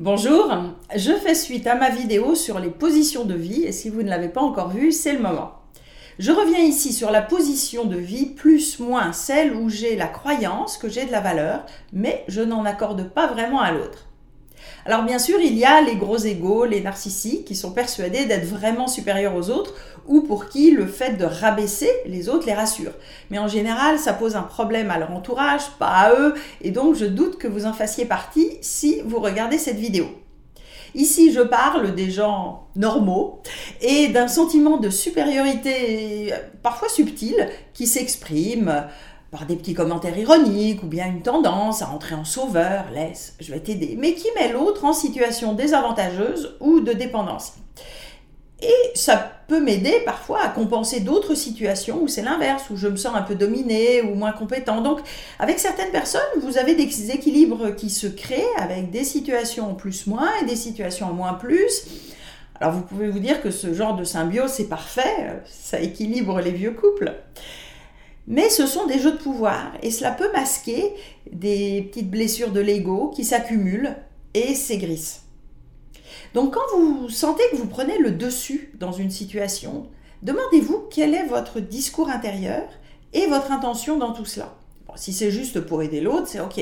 Bonjour, je fais suite à ma vidéo sur les positions de vie et si vous ne l'avez pas encore vue, c'est le moment. Je reviens ici sur la position de vie plus moins celle où j'ai la croyance que j'ai de la valeur, mais je n'en accorde pas vraiment à l'autre. Alors bien sûr, il y a les gros égaux, les narcissiques qui sont persuadés d'être vraiment supérieurs aux autres ou pour qui le fait de rabaisser les autres les rassure. Mais en général, ça pose un problème à leur entourage, pas à eux, et donc je doute que vous en fassiez partie si vous regardez cette vidéo. Ici, je parle des gens normaux et d'un sentiment de supériorité parfois subtil qui s'exprime par des petits commentaires ironiques ou bien une tendance à entrer en sauveur, laisse, je vais t'aider, mais qui met l'autre en situation désavantageuse ou de dépendance? Et ça peut m'aider parfois à compenser d'autres situations où c'est l'inverse, où je me sens un peu dominé ou moins compétent. Donc, avec certaines personnes, vous avez des équilibres qui se créent avec des situations en plus-moins et des situations en moins-plus. Alors, vous pouvez vous dire que ce genre de symbiose, c'est parfait, ça équilibre les vieux couples. Mais ce sont des jeux de pouvoir et cela peut masquer des petites blessures de l'ego qui s'accumulent et s'aigrissent. Donc quand vous sentez que vous prenez le dessus dans une situation, demandez-vous quel est votre discours intérieur et votre intention dans tout cela. si c'est juste pour aider l'autre, c'est ok.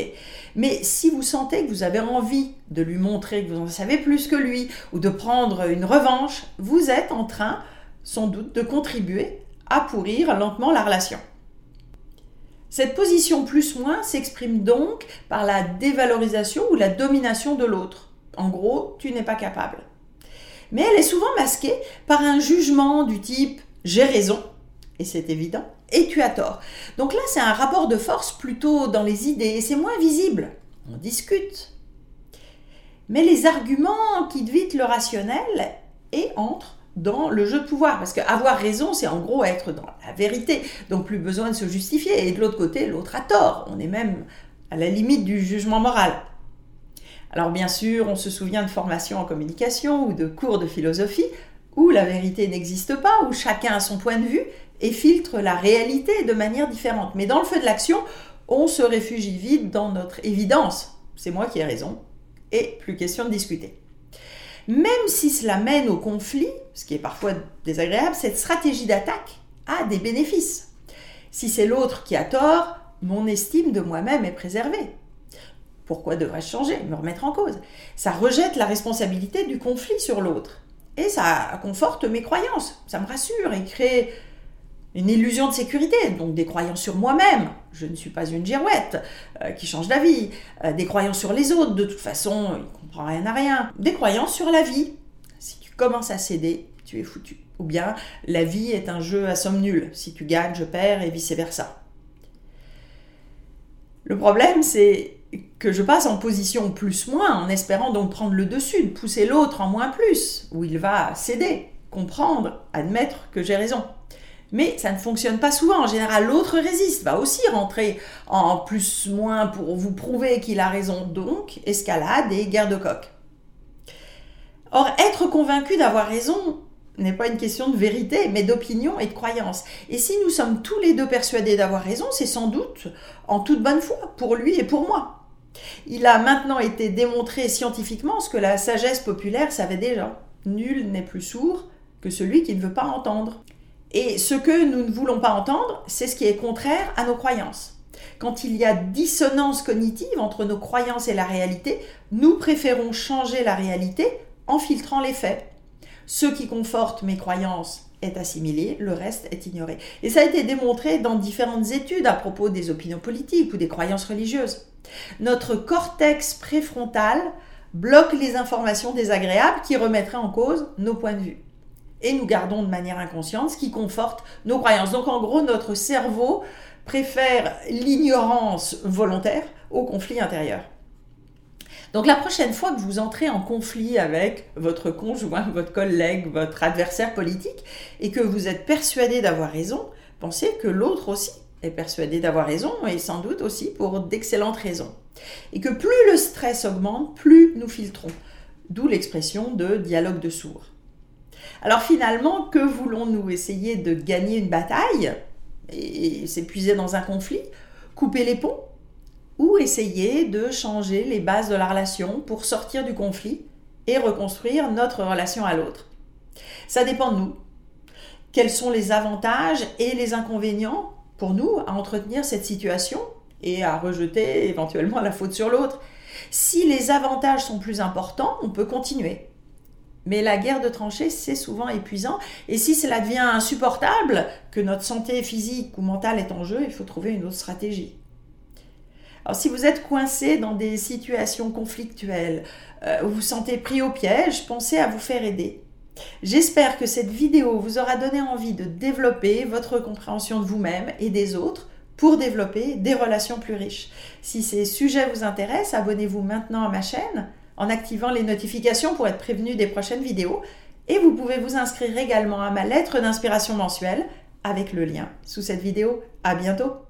Mais si vous sentez que vous avez envie de lui montrer que vous en savez plus que lui ou de prendre une revanche, vous êtes en train sans doute de contribuer à pourrir lentement la relation. Cette position plus-moins s'exprime donc par la dévalorisation ou la domination de l'autre. En gros, tu n'es pas capable. Mais elle est souvent masquée par un jugement du type j'ai raison, et c'est évident, et tu as tort. Donc là, c'est un rapport de force plutôt dans les idées, et c'est moins visible. On discute. Mais les arguments quittent vite le rationnel et entrent dans le jeu de pouvoir. Parce qu'avoir raison, c'est en gros être dans la vérité. Donc plus besoin de se justifier. Et de l'autre côté, l'autre a tort. On est même à la limite du jugement moral. Alors bien sûr, on se souvient de formations en communication ou de cours de philosophie où la vérité n'existe pas, où chacun a son point de vue et filtre la réalité de manière différente. Mais dans le feu de l'action, on se réfugie vite dans notre évidence. C'est moi qui ai raison. Et plus question de discuter. Même si cela mène au conflit, ce qui est parfois désagréable, cette stratégie d'attaque a des bénéfices. Si c'est l'autre qui a tort, mon estime de moi-même est préservée. Pourquoi devrais-je changer, me remettre en cause Ça rejette la responsabilité du conflit sur l'autre. Et ça conforte mes croyances, ça me rassure et crée une illusion de sécurité, donc des croyances sur moi-même, je ne suis pas une girouette euh, qui change d'avis, euh, des croyances sur les autres, de toute façon, il ne comprend rien à rien, des croyances sur la vie. Si tu commences à céder, tu es foutu. Ou bien la vie est un jeu à somme nulle, si tu gagnes, je perds et vice-versa. Le problème, c'est que je passe en position plus-moins en espérant donc prendre le dessus, de pousser l'autre en moins-plus, où il va céder, comprendre, admettre que j'ai raison. Mais ça ne fonctionne pas souvent. En général, l'autre résiste, va aussi rentrer en plus-moins pour vous prouver qu'il a raison. Donc, escalade et guerre de coq. Or, être convaincu d'avoir raison n'est pas une question de vérité, mais d'opinion et de croyance. Et si nous sommes tous les deux persuadés d'avoir raison, c'est sans doute en toute bonne foi, pour lui et pour moi. Il a maintenant été démontré scientifiquement ce que la sagesse populaire savait déjà. Nul n'est plus sourd que celui qui ne veut pas entendre. Et ce que nous ne voulons pas entendre, c'est ce qui est contraire à nos croyances. Quand il y a dissonance cognitive entre nos croyances et la réalité, nous préférons changer la réalité en filtrant les faits. Ce qui conforte mes croyances est assimilé, le reste est ignoré. Et ça a été démontré dans différentes études à propos des opinions politiques ou des croyances religieuses. Notre cortex préfrontal bloque les informations désagréables qui remettraient en cause nos points de vue et nous gardons de manière inconsciente ce qui conforte nos croyances. Donc en gros, notre cerveau préfère l'ignorance volontaire au conflit intérieur. Donc la prochaine fois que vous entrez en conflit avec votre conjoint, votre collègue, votre adversaire politique, et que vous êtes persuadé d'avoir raison, pensez que l'autre aussi est persuadé d'avoir raison, et sans doute aussi pour d'excellentes raisons. Et que plus le stress augmente, plus nous filtrons. D'où l'expression de dialogue de sourds. Alors finalement, que voulons-nous? Essayer de gagner une bataille et s'épuiser dans un conflit? Couper les ponts? Ou essayer de changer les bases de la relation pour sortir du conflit et reconstruire notre relation à l'autre? Ça dépend de nous. Quels sont les avantages et les inconvénients pour nous à entretenir cette situation et à rejeter éventuellement la faute sur l'autre? Si les avantages sont plus importants, on peut continuer. Mais la guerre de tranchées, c'est souvent épuisant. Et si cela devient insupportable, que notre santé physique ou mentale est en jeu, il faut trouver une autre stratégie. Alors si vous êtes coincé dans des situations conflictuelles, euh, vous vous sentez pris au piège, pensez à vous faire aider. J'espère que cette vidéo vous aura donné envie de développer votre compréhension de vous-même et des autres pour développer des relations plus riches. Si ces sujets vous intéressent, abonnez-vous maintenant à ma chaîne en activant les notifications pour être prévenu des prochaines vidéos. Et vous pouvez vous inscrire également à ma lettre d'inspiration mensuelle avec le lien sous cette vidéo. À bientôt!